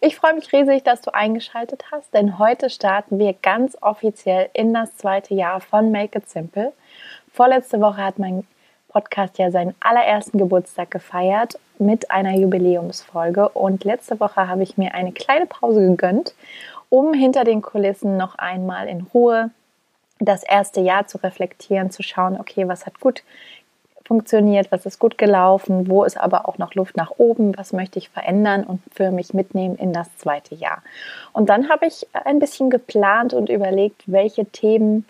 Ich freue mich riesig, dass du eingeschaltet hast, denn heute starten wir ganz offiziell in das zweite Jahr von Make It Simple. Vorletzte Woche hat mein Podcast ja seinen allerersten Geburtstag gefeiert mit einer Jubiläumsfolge und letzte Woche habe ich mir eine kleine Pause gegönnt, um hinter den Kulissen noch einmal in Ruhe das erste Jahr zu reflektieren, zu schauen, okay, was hat gut funktioniert, was ist gut gelaufen, wo ist aber auch noch Luft nach oben, was möchte ich verändern und für mich mitnehmen in das zweite Jahr. Und dann habe ich ein bisschen geplant und überlegt, welche Themen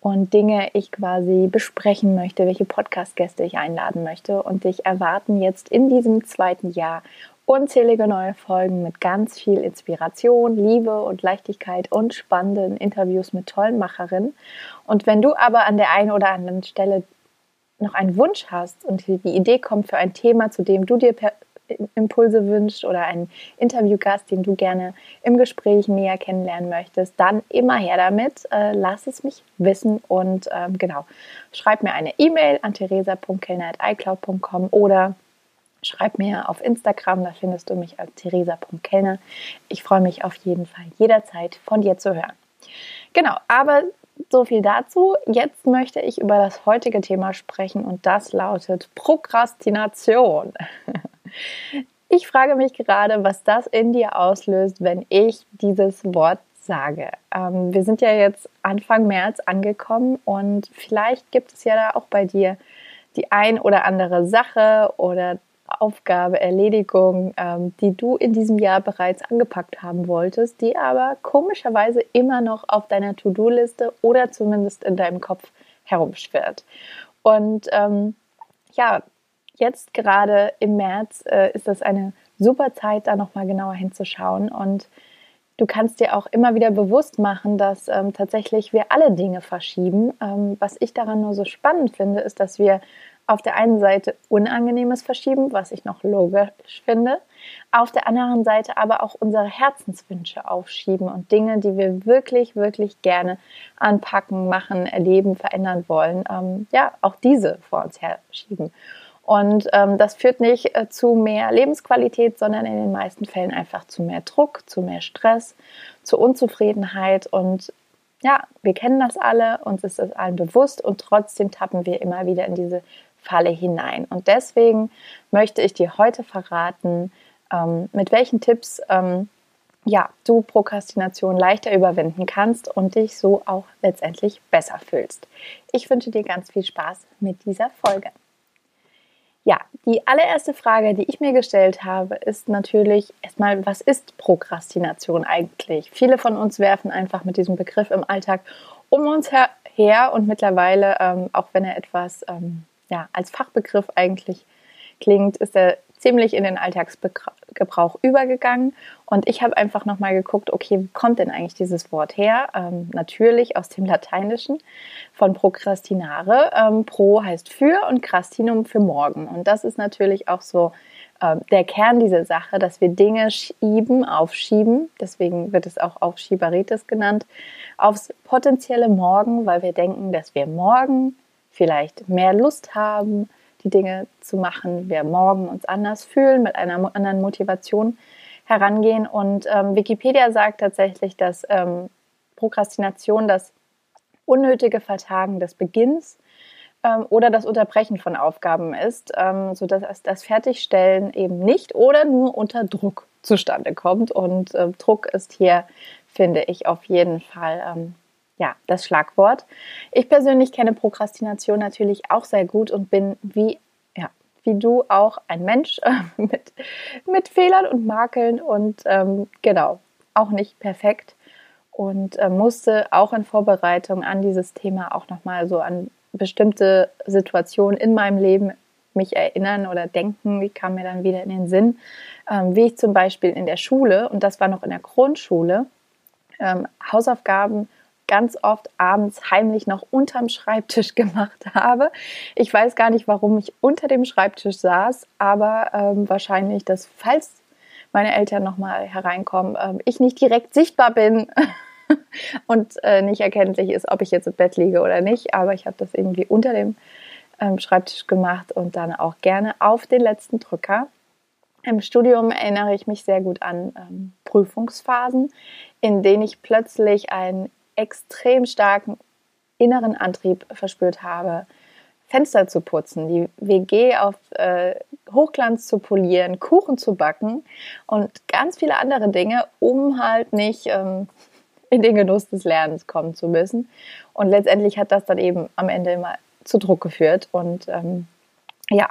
und Dinge ich quasi besprechen möchte, welche Podcast-Gäste ich einladen möchte. Und dich erwarten jetzt in diesem zweiten Jahr unzählige neue Folgen mit ganz viel Inspiration, Liebe und Leichtigkeit und spannenden Interviews mit tollen Macherinnen. Und wenn du aber an der einen oder anderen Stelle noch einen Wunsch hast und die Idee kommt für ein Thema, zu dem du dir Impulse wünschst oder einen Interviewgast, den du gerne im Gespräch näher kennenlernen möchtest, dann immer her damit. Äh, lass es mich wissen und ähm, genau, schreib mir eine E-Mail an theresa.kellner.icloud.com oder schreib mir auf Instagram, da findest du mich als theresa.kellner. Ich freue mich auf jeden Fall jederzeit von dir zu hören. Genau, aber so viel dazu. Jetzt möchte ich über das heutige Thema sprechen und das lautet Prokrastination. Ich frage mich gerade, was das in dir auslöst, wenn ich dieses Wort sage. Ähm, wir sind ja jetzt Anfang März angekommen und vielleicht gibt es ja da auch bei dir die ein oder andere Sache oder Aufgabe, Erledigung, ähm, die du in diesem Jahr bereits angepackt haben wolltest, die aber komischerweise immer noch auf deiner To-Do-Liste oder zumindest in deinem Kopf herumschwirrt. Und ähm, ja, jetzt gerade im März äh, ist das eine super Zeit, da nochmal genauer hinzuschauen und Du kannst dir auch immer wieder bewusst machen, dass ähm, tatsächlich wir alle Dinge verschieben. Ähm, was ich daran nur so spannend finde, ist, dass wir auf der einen Seite Unangenehmes verschieben, was ich noch logisch finde, auf der anderen Seite aber auch unsere Herzenswünsche aufschieben und Dinge, die wir wirklich, wirklich gerne anpacken, machen, erleben, verändern wollen, ähm, ja, auch diese vor uns herschieben. Und ähm, das führt nicht äh, zu mehr Lebensqualität, sondern in den meisten Fällen einfach zu mehr Druck, zu mehr Stress, zu Unzufriedenheit und ja, wir kennen das alle, uns ist das allen bewusst und trotzdem tappen wir immer wieder in diese Falle hinein. Und deswegen möchte ich dir heute verraten, ähm, mit welchen Tipps ähm, ja, du Prokrastination leichter überwinden kannst und dich so auch letztendlich besser fühlst. Ich wünsche dir ganz viel Spaß mit dieser Folge. Ja, die allererste Frage, die ich mir gestellt habe, ist natürlich erstmal, was ist Prokrastination eigentlich? Viele von uns werfen einfach mit diesem Begriff im Alltag um uns her, her und mittlerweile, ähm, auch wenn er etwas ähm, ja, als Fachbegriff eigentlich klingt, ist er ziemlich in den Alltagsgebrauch übergegangen. Und ich habe einfach nochmal geguckt, okay, wie kommt denn eigentlich dieses Wort her? Ähm, natürlich aus dem Lateinischen von prokrastinare. Ähm, pro heißt für und crastinum für morgen. Und das ist natürlich auch so ähm, der Kern dieser Sache, dass wir Dinge schieben, aufschieben. Deswegen wird es auch Aufschieberitis genannt. Aufs potenzielle Morgen, weil wir denken, dass wir morgen vielleicht mehr Lust haben, die Dinge zu machen, wir morgen uns anders fühlen, mit einer anderen Motivation herangehen. Und ähm, Wikipedia sagt tatsächlich, dass ähm, Prokrastination das unnötige Vertagen des Beginns ähm, oder das Unterbrechen von Aufgaben ist, ähm, sodass das Fertigstellen eben nicht oder nur unter Druck zustande kommt. Und äh, Druck ist hier, finde ich, auf jeden Fall ähm, ja, das Schlagwort. Ich persönlich kenne Prokrastination natürlich auch sehr gut und bin wie, ja, wie du auch ein Mensch äh, mit, mit Fehlern und Makeln und ähm, genau, auch nicht perfekt und äh, musste auch in Vorbereitung an dieses Thema auch nochmal so an bestimmte Situationen in meinem Leben mich erinnern oder denken, die kam mir dann wieder in den Sinn, ähm, wie ich zum Beispiel in der Schule, und das war noch in der Grundschule, ähm, Hausaufgaben ganz oft abends heimlich noch unterm Schreibtisch gemacht habe. Ich weiß gar nicht, warum ich unter dem Schreibtisch saß, aber ähm, wahrscheinlich, dass falls meine Eltern nochmal hereinkommen, ähm, ich nicht direkt sichtbar bin und äh, nicht erkenntlich ist, ob ich jetzt im Bett liege oder nicht. Aber ich habe das irgendwie unter dem ähm, Schreibtisch gemacht und dann auch gerne auf den letzten Drücker. Im Studium erinnere ich mich sehr gut an ähm, Prüfungsphasen, in denen ich plötzlich einen extrem starken inneren Antrieb verspürt habe, Fenster zu putzen, die WG auf äh, Hochglanz zu polieren, Kuchen zu backen und ganz viele andere Dinge, um halt nicht ähm, in den Genuss des Lernens kommen zu müssen. Und letztendlich hat das dann eben am Ende immer zu Druck geführt und ähm, ja,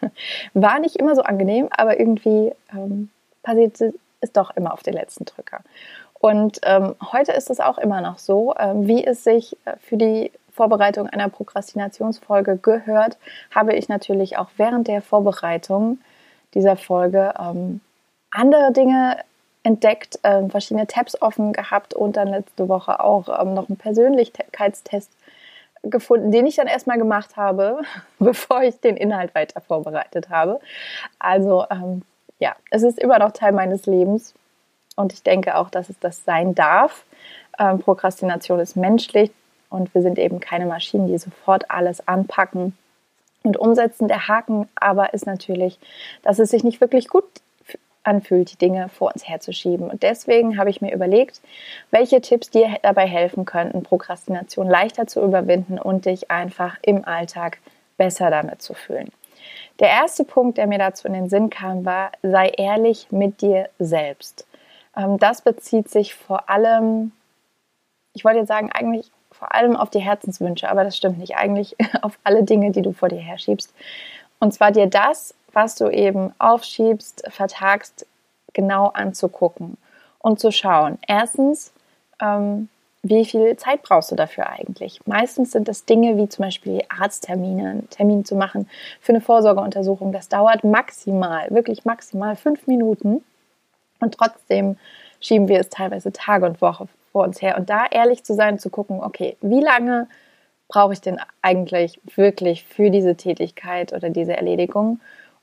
war nicht immer so angenehm, aber irgendwie ähm, passiert es doch immer auf den letzten Drücker. Und ähm, heute ist es auch immer noch so, ähm, wie es sich äh, für die Vorbereitung einer Prokrastinationsfolge gehört, habe ich natürlich auch während der Vorbereitung dieser Folge ähm, andere Dinge entdeckt, äh, verschiedene Tabs offen gehabt und dann letzte Woche auch ähm, noch einen Persönlichkeitstest gefunden, den ich dann erstmal gemacht habe, bevor ich den Inhalt weiter vorbereitet habe. Also ähm, ja, es ist immer noch Teil meines Lebens und ich denke auch, dass es das sein darf. Ähm, Prokrastination ist menschlich und wir sind eben keine Maschinen, die sofort alles anpacken und umsetzen. Der Haken aber ist natürlich, dass es sich nicht wirklich gut anfühlt, die Dinge vor uns herzuschieben. Und deswegen habe ich mir überlegt, welche Tipps dir dabei helfen könnten, Prokrastination leichter zu überwinden und dich einfach im Alltag besser damit zu fühlen. Der erste Punkt, der mir dazu in den Sinn kam, war, sei ehrlich mit dir selbst. Ähm, das bezieht sich vor allem, ich wollte jetzt sagen, eigentlich vor allem auf die Herzenswünsche, aber das stimmt nicht, eigentlich auf alle Dinge, die du vor dir herschiebst. Und zwar dir das, was du eben aufschiebst, vertagst, genau anzugucken und zu schauen. Erstens, ähm, wie viel Zeit brauchst du dafür eigentlich? Meistens sind das Dinge wie zum Beispiel Arzttermine, einen Termin zu machen für eine Vorsorgeuntersuchung. Das dauert maximal, wirklich maximal fünf Minuten. Und trotzdem schieben wir es teilweise Tage und Woche vor uns her. Und da ehrlich zu sein, zu gucken, okay, wie lange brauche ich denn eigentlich wirklich für diese Tätigkeit oder diese Erledigung?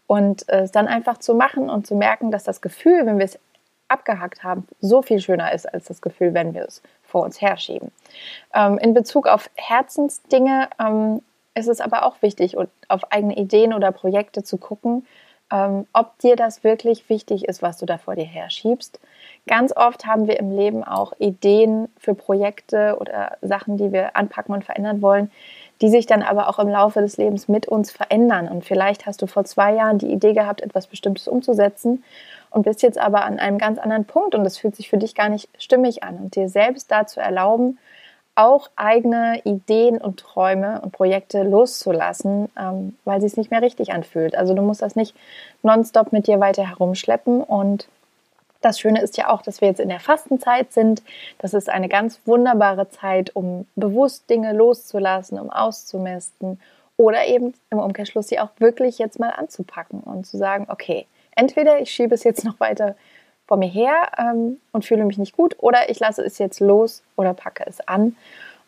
Und es dann einfach zu machen und zu merken, dass das Gefühl, wenn wir es abgehakt haben, so viel schöner ist als das Gefühl, wenn wir es vor uns herschieben. Ähm, in Bezug auf Herzensdinge ähm, ist es aber auch wichtig, auf eigene Ideen oder Projekte zu gucken, ähm, ob dir das wirklich wichtig ist, was du da vor dir herschiebst. Ganz oft haben wir im Leben auch Ideen für Projekte oder Sachen, die wir anpacken und verändern wollen, die sich dann aber auch im Laufe des Lebens mit uns verändern. Und vielleicht hast du vor zwei Jahren die Idee gehabt, etwas Bestimmtes umzusetzen und bist jetzt aber an einem ganz anderen Punkt und es fühlt sich für dich gar nicht stimmig an. Und dir selbst dazu erlauben, auch eigene Ideen und Träume und Projekte loszulassen, ähm, weil sie es nicht mehr richtig anfühlt. Also du musst das nicht nonstop mit dir weiter herumschleppen. Und das Schöne ist ja auch, dass wir jetzt in der Fastenzeit sind. Das ist eine ganz wunderbare Zeit, um bewusst Dinge loszulassen, um auszumisten oder eben im Umkehrschluss sie auch wirklich jetzt mal anzupacken und zu sagen, okay, entweder ich schiebe es jetzt noch weiter vor mir her ähm, und fühle mich nicht gut oder ich lasse es jetzt los oder packe es an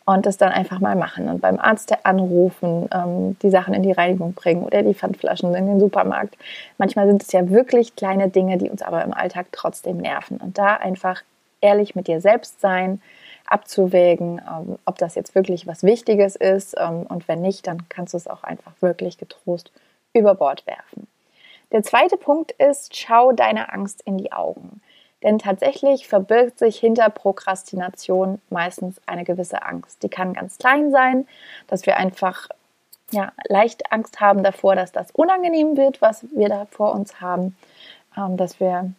und das dann einfach mal machen und beim Arzt anrufen, ähm, die Sachen in die Reinigung bringen oder die Pfandflaschen in den Supermarkt. Manchmal sind es ja wirklich kleine Dinge, die uns aber im Alltag trotzdem nerven und da einfach ehrlich mit dir selbst sein, abzuwägen, ähm, ob das jetzt wirklich was Wichtiges ist ähm, und wenn nicht, dann kannst du es auch einfach wirklich getrost über Bord werfen. Der zweite Punkt ist, schau deiner Angst in die Augen. Denn tatsächlich verbirgt sich hinter Prokrastination meistens eine gewisse Angst. Die kann ganz klein sein, dass wir einfach ja, leicht Angst haben davor, dass das unangenehm wird, was wir da vor uns haben, ähm, dass wir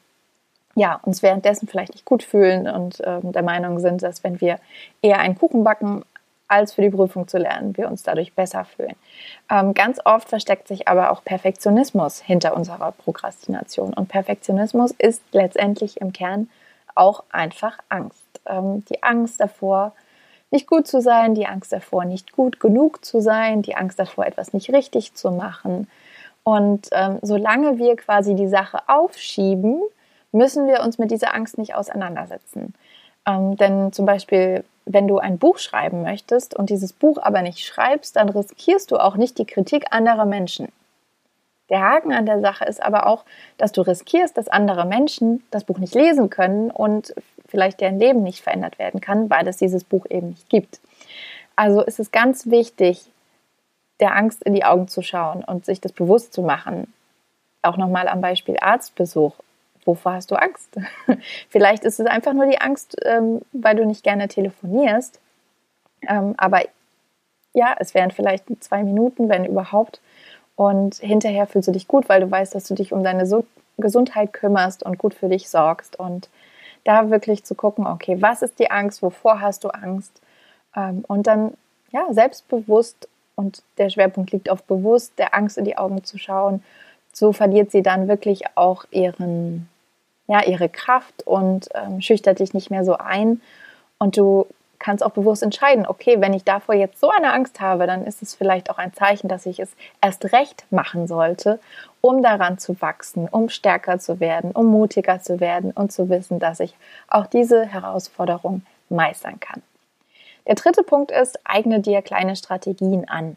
ja, uns währenddessen vielleicht nicht gut fühlen und ähm, der Meinung sind, dass wenn wir eher einen Kuchen backen, als für die Prüfung zu lernen, wir uns dadurch besser fühlen. Ähm, ganz oft versteckt sich aber auch Perfektionismus hinter unserer Prokrastination. Und Perfektionismus ist letztendlich im Kern auch einfach Angst. Ähm, die Angst davor, nicht gut zu sein, die Angst davor, nicht gut genug zu sein, die Angst davor, etwas nicht richtig zu machen. Und ähm, solange wir quasi die Sache aufschieben, müssen wir uns mit dieser Angst nicht auseinandersetzen. Ähm, denn zum Beispiel wenn du ein Buch schreiben möchtest und dieses Buch aber nicht schreibst, dann riskierst du auch nicht die Kritik anderer Menschen. Der Haken an der Sache ist aber auch, dass du riskierst, dass andere Menschen das Buch nicht lesen können und vielleicht deren Leben nicht verändert werden kann, weil es dieses Buch eben nicht gibt. Also ist es ganz wichtig, der Angst in die Augen zu schauen und sich das bewusst zu machen. Auch nochmal am Beispiel Arztbesuch. Wovor hast du Angst? vielleicht ist es einfach nur die Angst, ähm, weil du nicht gerne telefonierst. Ähm, aber ja, es wären vielleicht zwei Minuten, wenn überhaupt. Und hinterher fühlst du dich gut, weil du weißt, dass du dich um deine so Gesundheit kümmerst und gut für dich sorgst. Und da wirklich zu gucken, okay, was ist die Angst, wovor hast du Angst? Ähm, und dann ja, selbstbewusst und der Schwerpunkt liegt auf bewusst, der Angst in die Augen zu schauen. So verliert sie dann wirklich auch ihren, ja, ihre Kraft und ähm, schüchtert dich nicht mehr so ein. Und du kannst auch bewusst entscheiden, okay, wenn ich davor jetzt so eine Angst habe, dann ist es vielleicht auch ein Zeichen, dass ich es erst recht machen sollte, um daran zu wachsen, um stärker zu werden, um mutiger zu werden und zu wissen, dass ich auch diese Herausforderung meistern kann. Der dritte Punkt ist, eigne dir kleine Strategien an.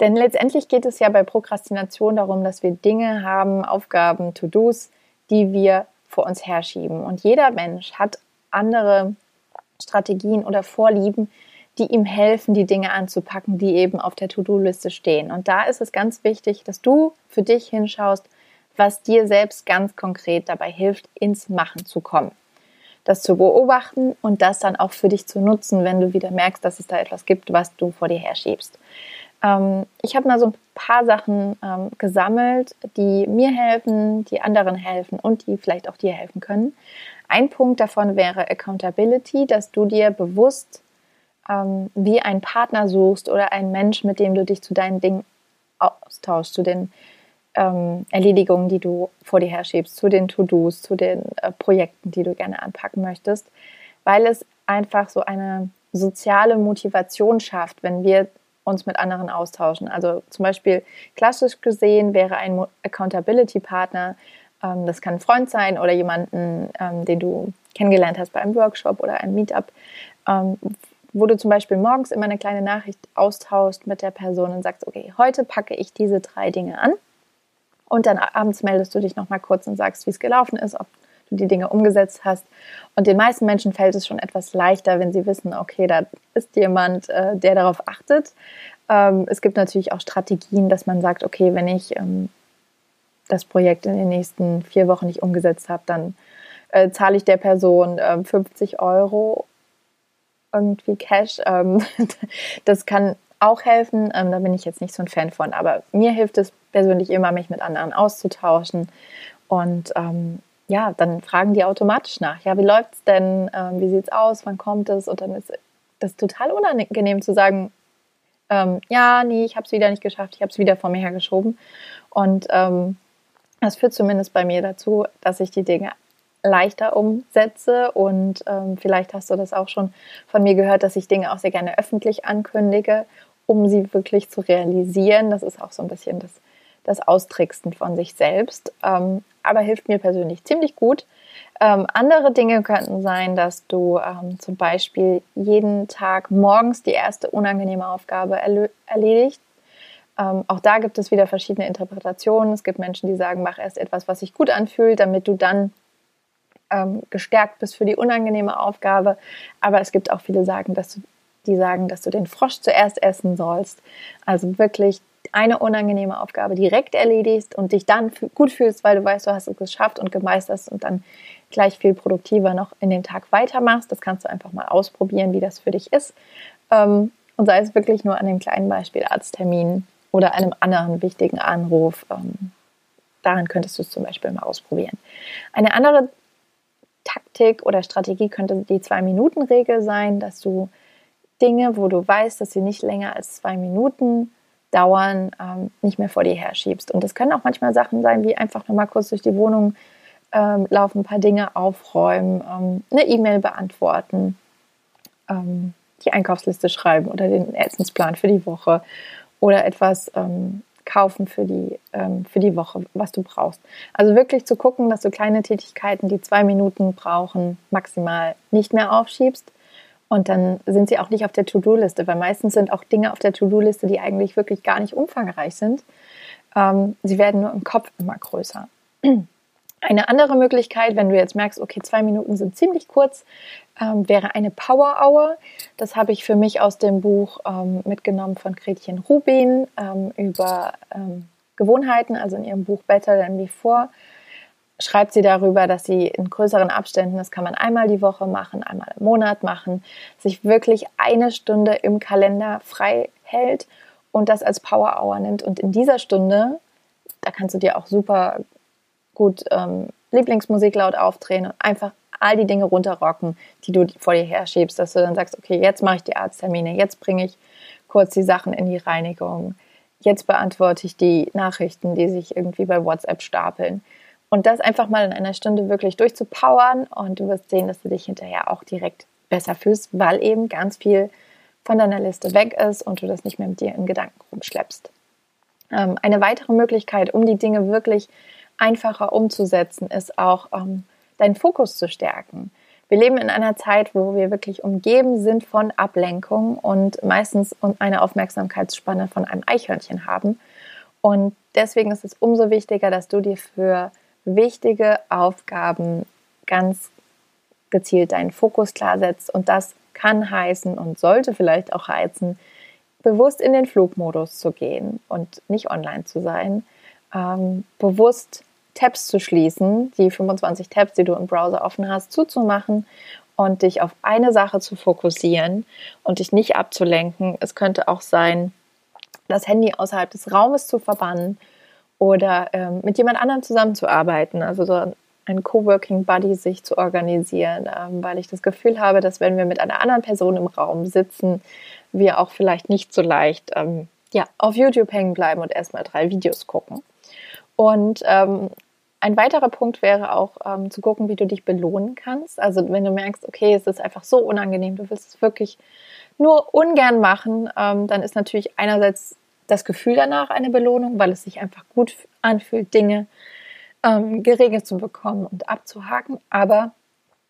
Denn letztendlich geht es ja bei Prokrastination darum, dass wir Dinge haben, Aufgaben, To-Dos, die wir vor uns herschieben. Und jeder Mensch hat andere Strategien oder Vorlieben, die ihm helfen, die Dinge anzupacken, die eben auf der To-Do-Liste stehen. Und da ist es ganz wichtig, dass du für dich hinschaust, was dir selbst ganz konkret dabei hilft, ins Machen zu kommen. Das zu beobachten und das dann auch für dich zu nutzen, wenn du wieder merkst, dass es da etwas gibt, was du vor dir herschiebst. Ähm, ich habe mal so ein paar Sachen ähm, gesammelt, die mir helfen, die anderen helfen und die vielleicht auch dir helfen können. Ein Punkt davon wäre Accountability, dass du dir bewusst ähm, wie einen Partner suchst oder einen Mensch, mit dem du dich zu deinen Dingen austauschst, zu den ähm, Erledigungen, die du vor dir herschiebst, zu den To-Dos, zu den äh, Projekten, die du gerne anpacken möchtest, weil es einfach so eine soziale Motivation schafft, wenn wir uns mit anderen austauschen. Also zum Beispiel klassisch gesehen wäre ein Accountability-Partner ähm, das kann ein Freund sein oder jemanden, ähm, den du kennengelernt hast bei einem Workshop oder einem Meetup, ähm, wo du zum Beispiel morgens immer eine kleine Nachricht austauschst mit der Person und sagst, okay, heute packe ich diese drei Dinge an. Und dann abends meldest du dich nochmal kurz und sagst, wie es gelaufen ist, ob du die Dinge umgesetzt hast. Und den meisten Menschen fällt es schon etwas leichter, wenn sie wissen, okay, da ist jemand, äh, der darauf achtet. Ähm, es gibt natürlich auch Strategien, dass man sagt, okay, wenn ich ähm, das Projekt in den nächsten vier Wochen nicht umgesetzt habe, dann äh, zahle ich der Person äh, 50 Euro irgendwie Cash. Ähm, das kann auch helfen. Ähm, da bin ich jetzt nicht so ein Fan von. Aber mir hilft es persönlich immer, mich mit anderen auszutauschen. Und ähm, ja, dann fragen die automatisch nach. Ja, wie läuft es denn? Ähm, wie sieht es aus? Wann kommt es? Und dann ist das total unangenehm zu sagen, ähm, ja, nee, ich habe es wieder nicht geschafft, ich habe es wieder vor mir hergeschoben. Und ähm, das führt zumindest bei mir dazu, dass ich die Dinge leichter umsetze und ähm, vielleicht hast du das auch schon von mir gehört, dass ich Dinge auch sehr gerne öffentlich ankündige, um sie wirklich zu realisieren. Das ist auch so ein bisschen das, das Austricksen von sich selbst, ähm, aber hilft mir persönlich ziemlich gut. Ähm, andere Dinge könnten sein, dass du ähm, zum Beispiel jeden Tag morgens die erste unangenehme Aufgabe erledigt ähm, auch da gibt es wieder verschiedene Interpretationen. Es gibt Menschen, die sagen, mach erst etwas, was sich gut anfühlt, damit du dann ähm, gestärkt bist für die unangenehme Aufgabe. Aber es gibt auch viele, sagen, dass du, die sagen, dass du den Frosch zuerst essen sollst. Also wirklich eine unangenehme Aufgabe direkt erledigst und dich dann gut fühlst, weil du weißt, du hast es geschafft und gemeistert und dann gleich viel produktiver noch in den Tag weitermachst. Das kannst du einfach mal ausprobieren, wie das für dich ist. Ähm, und sei es wirklich nur an dem kleinen Beispiel Arzttermin oder einem anderen wichtigen Anruf. Ähm, daran könntest du es zum Beispiel mal ausprobieren. Eine andere Taktik oder Strategie könnte die Zwei-Minuten-Regel sein, dass du Dinge, wo du weißt, dass sie nicht länger als zwei Minuten dauern, ähm, nicht mehr vor dir herschiebst. Und das können auch manchmal Sachen sein, wie einfach nochmal kurz durch die Wohnung ähm, laufen, ein paar Dinge aufräumen, ähm, eine E-Mail beantworten, ähm, die Einkaufsliste schreiben oder den Essensplan für die Woche oder etwas ähm, kaufen für die, ähm, für die Woche, was du brauchst. Also wirklich zu gucken, dass du kleine Tätigkeiten, die zwei Minuten brauchen, maximal nicht mehr aufschiebst Und dann sind sie auch nicht auf der To-Do-Liste, weil meistens sind auch Dinge auf der To-Do-Liste, die eigentlich wirklich gar nicht umfangreich sind. Ähm, sie werden nur im Kopf immer größer. Eine andere Möglichkeit, wenn du jetzt merkst, okay, zwei Minuten sind ziemlich kurz, ähm, wäre eine Power Hour. Das habe ich für mich aus dem Buch ähm, mitgenommen von Gretchen Rubin ähm, über ähm, Gewohnheiten, also in ihrem Buch Better Than Before. Schreibt sie darüber, dass sie in größeren Abständen, das kann man einmal die Woche machen, einmal im Monat machen, sich wirklich eine Stunde im Kalender frei hält und das als Power Hour nimmt. Und in dieser Stunde, da kannst du dir auch super gut ähm, Lieblingsmusik laut aufdrehen und einfach all die Dinge runterrocken, die du vor dir herschiebst, dass du dann sagst, okay, jetzt mache ich die Arzttermine, jetzt bringe ich kurz die Sachen in die Reinigung, jetzt beantworte ich die Nachrichten, die sich irgendwie bei WhatsApp stapeln. Und das einfach mal in einer Stunde wirklich durchzupowern und du wirst sehen, dass du dich hinterher auch direkt besser fühlst, weil eben ganz viel von deiner Liste weg ist und du das nicht mehr mit dir in Gedanken rumschleppst. Ähm, eine weitere Möglichkeit, um die Dinge wirklich einfacher umzusetzen, ist auch ähm, deinen Fokus zu stärken. Wir leben in einer Zeit, wo wir wirklich umgeben sind von Ablenkung und meistens eine Aufmerksamkeitsspanne von einem Eichhörnchen haben. Und deswegen ist es umso wichtiger, dass du dir für wichtige Aufgaben ganz gezielt deinen Fokus klar setzt. Und das kann heißen und sollte vielleicht auch heißen, bewusst in den Flugmodus zu gehen und nicht online zu sein, ähm, bewusst Tabs zu schließen, die 25 Tabs, die du im Browser offen hast, zuzumachen und dich auf eine Sache zu fokussieren und dich nicht abzulenken. Es könnte auch sein, das Handy außerhalb des Raumes zu verbannen oder ähm, mit jemand anderem zusammenzuarbeiten, also so ein Coworking Buddy sich zu organisieren, ähm, weil ich das Gefühl habe, dass wenn wir mit einer anderen Person im Raum sitzen, wir auch vielleicht nicht so leicht ähm, ja, auf YouTube hängen bleiben und erstmal drei Videos gucken. Und ähm, ein weiterer Punkt wäre auch ähm, zu gucken, wie du dich belohnen kannst. Also wenn du merkst, okay, es ist einfach so unangenehm, du willst es wirklich nur ungern machen, ähm, dann ist natürlich einerseits das Gefühl danach eine Belohnung, weil es sich einfach gut anfühlt, Dinge ähm, geregelt zu bekommen und abzuhaken. Aber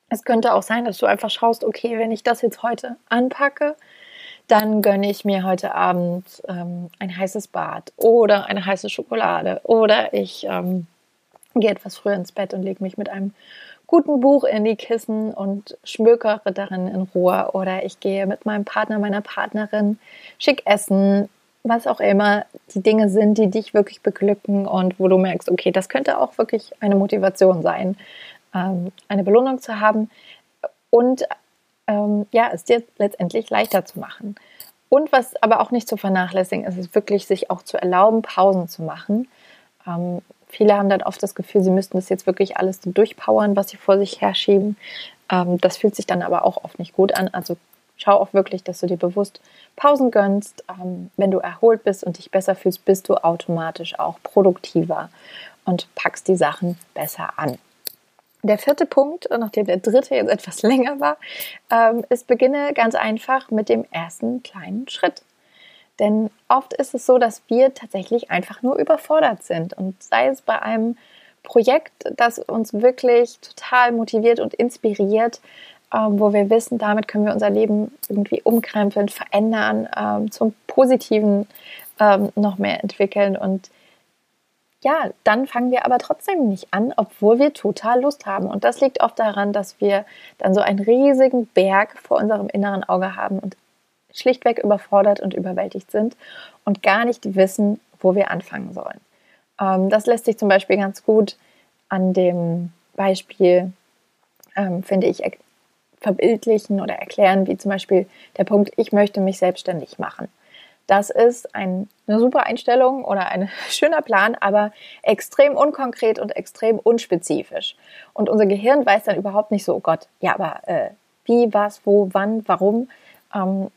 es könnte auch sein, dass du einfach schaust, okay, wenn ich das jetzt heute anpacke, dann gönne ich mir heute Abend ähm, ein heißes Bad oder eine heiße Schokolade oder ich ähm, gehe etwas früher ins Bett und lege mich mit einem guten Buch in die Kissen und schmökere darin in Ruhe oder ich gehe mit meinem Partner, meiner Partnerin schick essen, was auch immer die Dinge sind, die dich wirklich beglücken und wo du merkst, okay, das könnte auch wirklich eine Motivation sein, ähm, eine Belohnung zu haben und ähm, ja, es dir letztendlich leichter zu machen. Und was aber auch nicht zu vernachlässigen ist, ist wirklich sich auch zu erlauben, Pausen zu machen. Ähm, viele haben dann oft das Gefühl, sie müssten das jetzt wirklich alles so durchpowern, was sie vor sich herschieben. Ähm, das fühlt sich dann aber auch oft nicht gut an. Also schau auch wirklich, dass du dir bewusst Pausen gönnst. Ähm, wenn du erholt bist und dich besser fühlst, bist du automatisch auch produktiver und packst die Sachen besser an. Der vierte Punkt, nachdem der dritte jetzt etwas länger war, ähm, ist, beginne ganz einfach mit dem ersten kleinen Schritt. Denn oft ist es so, dass wir tatsächlich einfach nur überfordert sind. Und sei es bei einem Projekt, das uns wirklich total motiviert und inspiriert, ähm, wo wir wissen, damit können wir unser Leben irgendwie umkrempeln, verändern, ähm, zum Positiven ähm, noch mehr entwickeln. Und ja, dann fangen wir aber trotzdem nicht an, obwohl wir total Lust haben. Und das liegt oft daran, dass wir dann so einen riesigen Berg vor unserem inneren Auge haben und schlichtweg überfordert und überwältigt sind und gar nicht wissen, wo wir anfangen sollen. Ähm, das lässt sich zum Beispiel ganz gut an dem Beispiel, ähm, finde ich, verbildlichen oder erklären, wie zum Beispiel der Punkt, ich möchte mich selbstständig machen. Das ist ein, eine super Einstellung oder ein schöner Plan, aber extrem unkonkret und extrem unspezifisch. Und unser Gehirn weiß dann überhaupt nicht so, oh Gott, ja, aber äh, wie, was, wo, wann, warum. Ähm,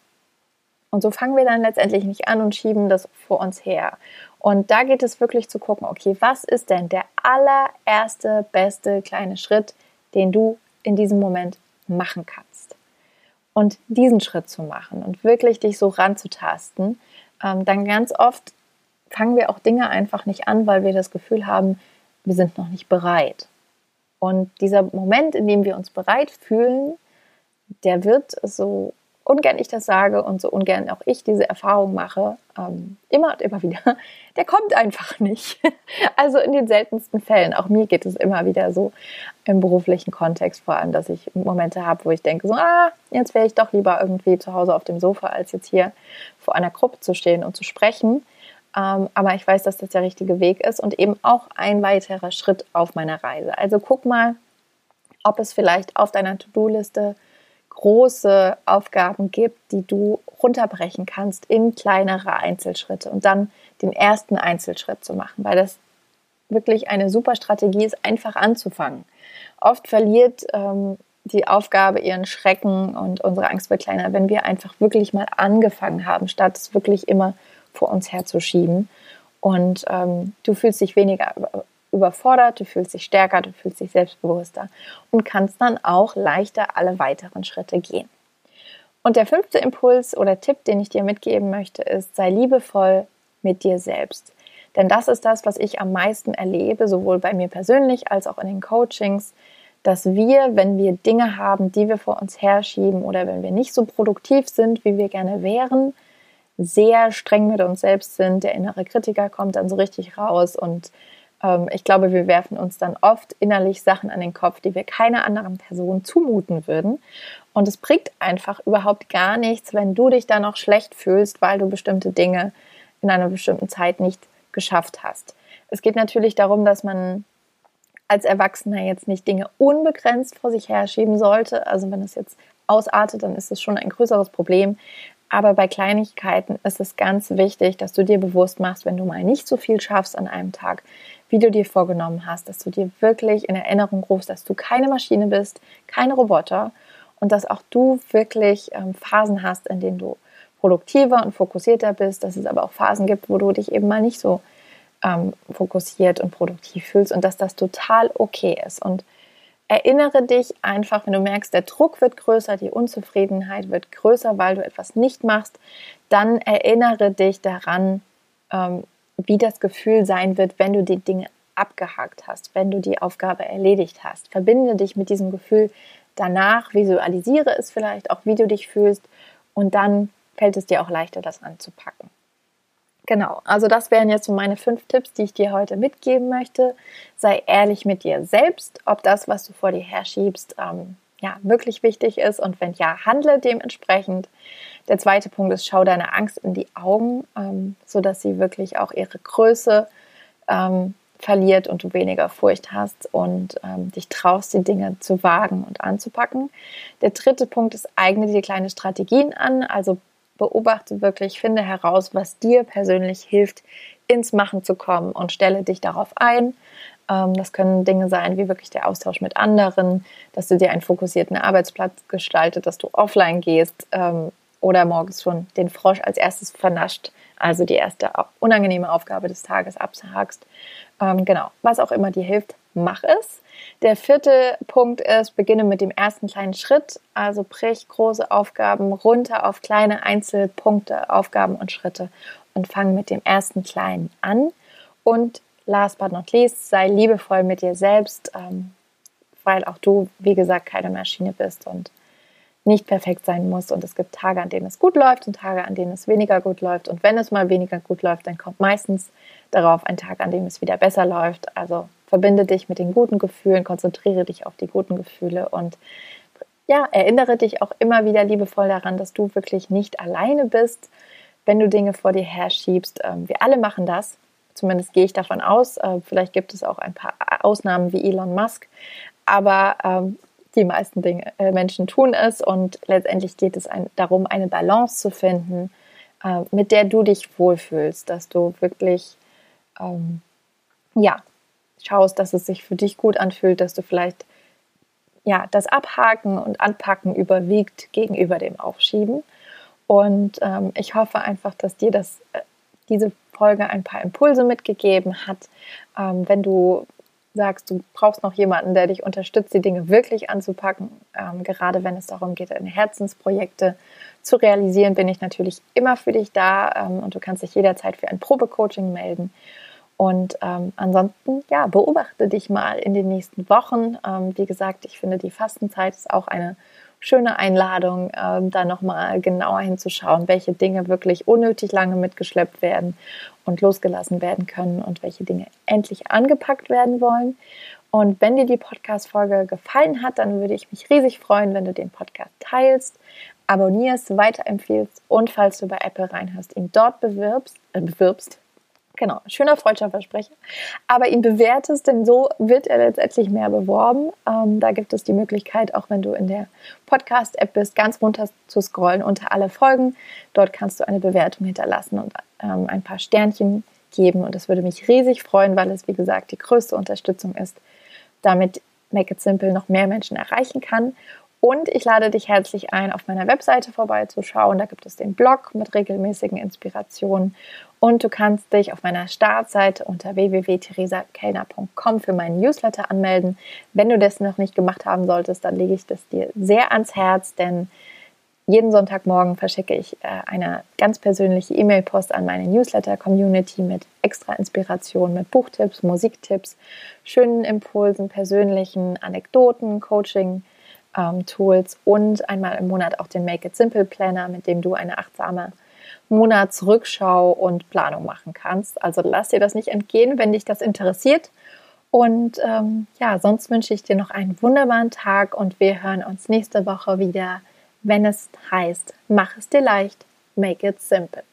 und so fangen wir dann letztendlich nicht an und schieben das vor uns her. Und da geht es wirklich zu gucken, okay, was ist denn der allererste, beste kleine Schritt, den du in diesem Moment machen kannst? und diesen Schritt zu machen und wirklich dich so ranzutasten, ähm, dann ganz oft fangen wir auch Dinge einfach nicht an, weil wir das Gefühl haben, wir sind noch nicht bereit. Und dieser Moment, in dem wir uns bereit fühlen, der wird so ungern ich das sage und so ungern auch ich diese Erfahrung mache, ähm, immer und immer wieder, der kommt einfach nicht. Also in den seltensten Fällen. Auch mir geht es immer wieder so im beruflichen Kontext, vor allem, dass ich Momente habe, wo ich denke, so, ah, jetzt wäre ich doch lieber irgendwie zu Hause auf dem Sofa, als jetzt hier vor einer Gruppe zu stehen und zu sprechen. Ähm, aber ich weiß, dass das der richtige Weg ist und eben auch ein weiterer Schritt auf meiner Reise. Also guck mal, ob es vielleicht auf deiner To-Do-Liste große Aufgaben gibt, die du runterbrechen kannst in kleinere Einzelschritte und dann den ersten Einzelschritt zu machen, weil das wirklich eine super Strategie ist, einfach anzufangen. Oft verliert ähm, die Aufgabe ihren Schrecken und unsere Angst wird kleiner, wenn wir einfach wirklich mal angefangen haben, statt es wirklich immer vor uns herzuschieben. Und ähm, du fühlst dich weniger überfordert, du fühlst dich stärker, du fühlst dich selbstbewusster und kannst dann auch leichter alle weiteren Schritte gehen. Und der fünfte Impuls oder Tipp, den ich dir mitgeben möchte, ist, sei liebevoll mit dir selbst. Denn das ist das, was ich am meisten erlebe, sowohl bei mir persönlich als auch in den Coachings, dass wir, wenn wir Dinge haben, die wir vor uns herschieben oder wenn wir nicht so produktiv sind, wie wir gerne wären, sehr streng mit uns selbst sind. Der innere Kritiker kommt dann so richtig raus und ich glaube, wir werfen uns dann oft innerlich Sachen an den Kopf, die wir keiner anderen Person zumuten würden. Und es bringt einfach überhaupt gar nichts, wenn du dich dann noch schlecht fühlst, weil du bestimmte Dinge in einer bestimmten Zeit nicht geschafft hast. Es geht natürlich darum, dass man als Erwachsener jetzt nicht Dinge unbegrenzt vor sich herschieben sollte. Also wenn es jetzt ausartet, dann ist es schon ein größeres Problem. Aber bei Kleinigkeiten ist es ganz wichtig, dass du dir bewusst machst, wenn du mal nicht so viel schaffst an einem Tag, wie du dir vorgenommen hast, dass du dir wirklich in Erinnerung rufst, dass du keine Maschine bist, kein Roboter und dass auch du wirklich ähm, Phasen hast, in denen du produktiver und fokussierter bist, dass es aber auch Phasen gibt, wo du dich eben mal nicht so ähm, fokussiert und produktiv fühlst und dass das total okay ist. Und erinnere dich einfach, wenn du merkst, der Druck wird größer, die Unzufriedenheit wird größer, weil du etwas nicht machst, dann erinnere dich daran, ähm, wie das Gefühl sein wird, wenn du die Dinge abgehakt hast, wenn du die Aufgabe erledigt hast. Verbinde dich mit diesem Gefühl danach, visualisiere es vielleicht auch, wie du dich fühlst und dann fällt es dir auch leichter, das anzupacken. Genau, also das wären jetzt so meine fünf Tipps, die ich dir heute mitgeben möchte. Sei ehrlich mit dir selbst, ob das, was du vor dir herschiebst, ähm, ja, wirklich wichtig ist und wenn ja, handle dementsprechend. Der zweite Punkt ist, schau deine Angst in die Augen, ähm, sodass sie wirklich auch ihre Größe ähm, verliert und du weniger Furcht hast und ähm, dich traust, die Dinge zu wagen und anzupacken. Der dritte Punkt ist, eigne dir kleine Strategien an, also beobachte wirklich, finde heraus, was dir persönlich hilft, ins Machen zu kommen und stelle dich darauf ein. Ähm, das können Dinge sein wie wirklich der Austausch mit anderen, dass du dir einen fokussierten Arbeitsplatz gestaltet, dass du offline gehst ähm, oder morgens schon den Frosch als erstes vernascht, also die erste unangenehme Aufgabe des Tages abhakst. Ähm, genau, was auch immer dir hilft, mach es. Der vierte Punkt ist, beginne mit dem ersten kleinen Schritt, also brich große Aufgaben runter auf kleine Einzelpunkte, Aufgaben und Schritte und fang mit dem ersten kleinen an. Und last but not least, sei liebevoll mit dir selbst, ähm, weil auch du, wie gesagt, keine Maschine bist und nicht perfekt sein musst. Und es gibt Tage, an denen es gut läuft und Tage, an denen es weniger gut läuft. Und wenn es mal weniger gut läuft, dann kommt meistens darauf ein Tag, an dem es wieder besser läuft. Also verbinde dich mit den guten Gefühlen, konzentriere dich auf die guten Gefühle und ja, erinnere dich auch immer wieder liebevoll daran, dass du wirklich nicht alleine bist, wenn du Dinge vor dir herschiebst. Ähm, wir alle machen das. Zumindest gehe ich davon aus. Äh, vielleicht gibt es auch ein paar Ausnahmen wie Elon Musk. Aber ähm, die meisten Dinge, äh, Menschen tun es und letztendlich geht es ein, darum, eine Balance zu finden, äh, mit der du dich wohlfühlst, dass du wirklich ähm, ja, schaust, dass es sich für dich gut anfühlt, dass du vielleicht ja, das Abhaken und Anpacken überwiegt gegenüber dem Aufschieben. Und ähm, ich hoffe einfach, dass dir das, äh, diese Folge ein paar Impulse mitgegeben hat. Ähm, wenn du sagst, du brauchst noch jemanden, der dich unterstützt, die Dinge wirklich anzupacken, ähm, gerade wenn es darum geht, deine Herzensprojekte zu realisieren, bin ich natürlich immer für dich da ähm, und du kannst dich jederzeit für ein Probecoaching melden. Und ähm, ansonsten, ja, beobachte dich mal in den nächsten Wochen. Ähm, wie gesagt, ich finde, die Fastenzeit ist auch eine schöne Einladung, äh, da nochmal genauer hinzuschauen, welche Dinge wirklich unnötig lange mitgeschleppt werden und losgelassen werden können und welche Dinge endlich angepackt werden wollen. Und wenn dir die Podcast-Folge gefallen hat, dann würde ich mich riesig freuen, wenn du den Podcast teilst, abonnierst, weiterempfiehlst und falls du bei Apple reinhörst, ihn dort bewirbst, äh, bewirbst. Genau, schöner Freundschaftsversprecher. Aber ihn bewertest, denn so wird er letztendlich mehr beworben. Ähm, da gibt es die Möglichkeit, auch wenn du in der Podcast-App bist, ganz runter zu scrollen unter alle Folgen. Dort kannst du eine Bewertung hinterlassen und ähm, ein paar Sternchen geben. Und das würde mich riesig freuen, weil es, wie gesagt, die größte Unterstützung ist, damit Make It Simple noch mehr Menschen erreichen kann. Und ich lade dich herzlich ein, auf meiner Webseite vorbeizuschauen. Da gibt es den Blog mit regelmäßigen Inspirationen. Und du kannst dich auf meiner Startseite unter www.theresakellner.com für meinen Newsletter anmelden. Wenn du das noch nicht gemacht haben solltest, dann lege ich das dir sehr ans Herz, denn jeden Sonntagmorgen verschicke ich äh, eine ganz persönliche E-Mail-Post an meine Newsletter-Community mit extra Inspiration, mit Buchtipps, Musiktipps, schönen Impulsen, persönlichen Anekdoten, Coaching-Tools ähm, und einmal im Monat auch den Make It Simple Planner, mit dem du eine achtsame Monatsrückschau und Planung machen kannst. Also lass dir das nicht entgehen, wenn dich das interessiert. Und ähm, ja, sonst wünsche ich dir noch einen wunderbaren Tag und wir hören uns nächste Woche wieder wenn es heißt, mach es dir leicht, make it simple.